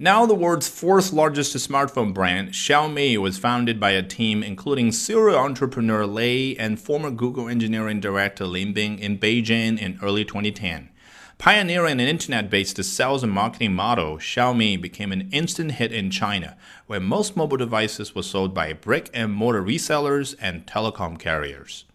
Now, the world's fourth largest smartphone brand, Xiaomi, was founded by a team including serial entrepreneur Lei and former Google engineering director Lin Bin in Beijing in early 2010. Pioneering an internet based sales and marketing model, Xiaomi became an instant hit in China, where most mobile devices were sold by brick and mortar resellers and telecom carriers.